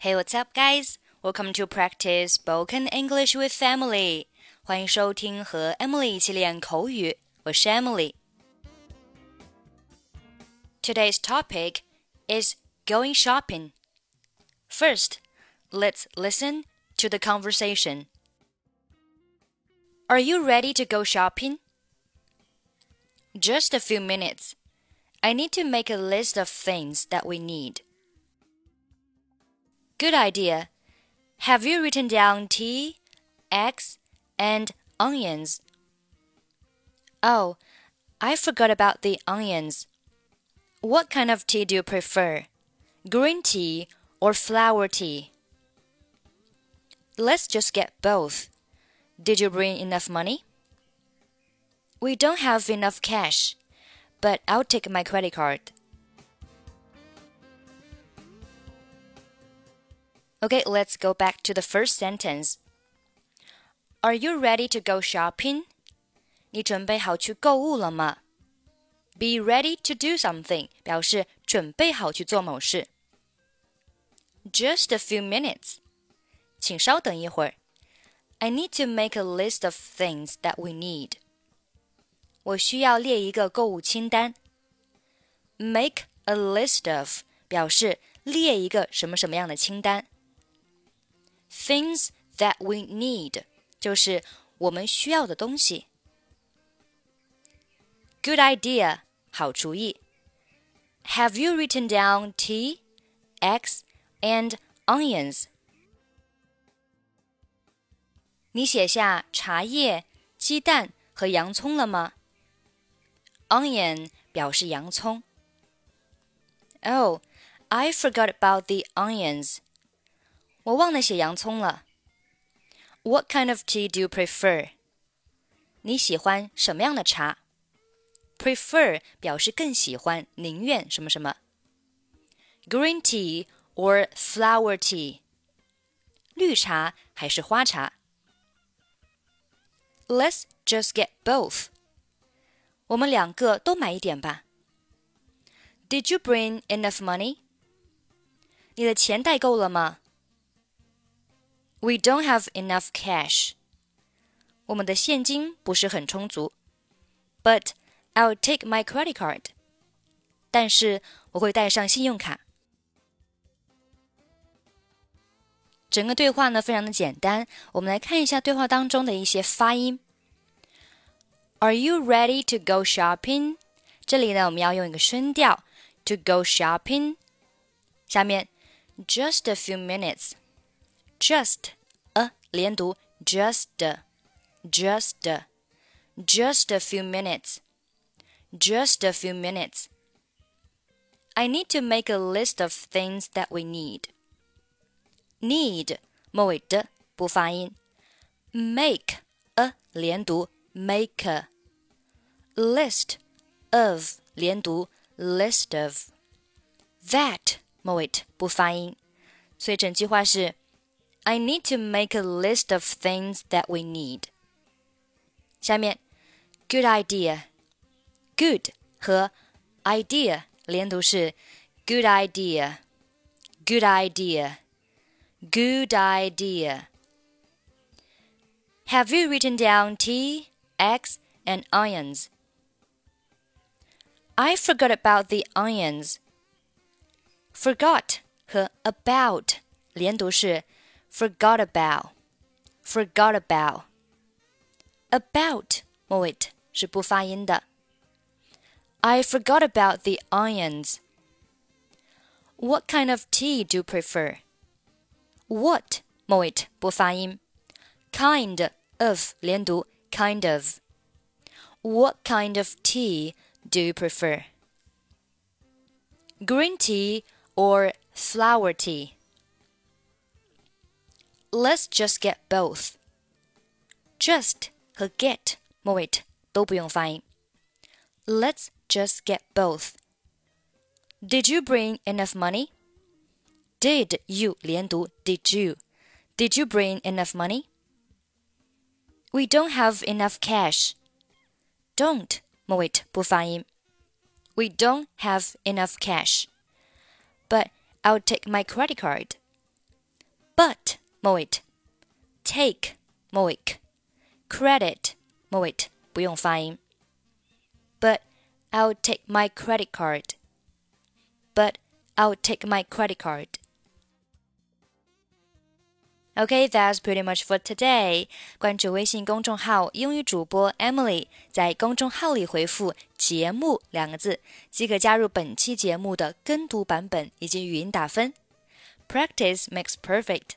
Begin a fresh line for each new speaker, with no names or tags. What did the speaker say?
Hey, what's up, guys? Welcome to practice spoken English with Emily. 欢迎收听和 Emily 一起练口语，我是 Emily。Today's topic is going shopping. First, let's listen to the conversation. Are you ready to go shopping? Just a few minutes. I need to make a list of things that we need. Good idea. Have you written down tea, eggs, and onions? Oh, I forgot about the onions. What kind of tea do you prefer? Green tea or flower tea? Let's just get both. Did you bring enough money? We don't have enough cash, but I'll take my credit card. Okay, let's go back to the first sentence. Are you ready to go shopping? 你准备好去购物了吗？Be ready to do something 表示准备好去做某事。Just a few minutes，请稍等一会儿。I need to make a list of things that we need。我需要列一个购物清单。Make a list of 表示列一个什么什么样的清单。 Things that we need 就是我们需要的东西。Good idea，好主意。Have you written down tea, eggs, and onions? 你写下茶叶、鸡蛋和洋葱了吗？Onion 表示洋葱。Oh, I forgot about the onions. 我忘了写洋葱了。What kind of tea do you prefer? 你喜欢什么样的茶？Prefer 表示更喜欢、宁愿什么什么。Green tea or flower tea? 绿茶还是花茶？Let's just get both. 我们两个都买一点吧。Did you bring enough money? 你的钱带够了吗 ？we don't have enough cash. 我们的现金不是很充足。But I'll take my credit card. 但是我会带上信用卡。整个对话呢非常的简单，我们来看一下对话当中的一些发音。Are you ready to go shopping？这里呢我们要用一个声调，to go shopping。下面，just a few minutes。 just a 连读 just just just a few minutes just a few minutes I need to make a list of things that we need need 末尾的不发音 make a 连读 make a list of 连读 list of that 末尾不发音，所以整句话是 I need to make a list of things that we need. 下面，good idea，good 和 idea 连读是 good idea，good idea，good idea。Have you written down tea, eggs, and onions? I forgot about the onions. Forgot 和 about 连读是 forgot about, forgot about. About 末尾是不发音的。I forgot about the onions. What kind of tea do you prefer? What 末尾不发音。Kind of 连读 kind of. What kind of tea do you prefer? Green tea or flower tea? Let's just get both. Just 和 get 末尾都不用发音。Let's just get both. Did you bring enough money? Did you 连读 Did you? Did you bring enough money? We don't have enough cash. Don't 末尾不发音。We don't have enough cash. But I'll take my credit card. 末尾，take 末尾，credit 末尾不用发音。But I'll take my credit card. But I'll take my credit card. Okay, that's pretty much for today. 关注微信公众号“英语主播 Emily”，在公众号里回复“节目”两个字，即可加入本期节目的跟读版本以及语音打分。Practice makes perfect.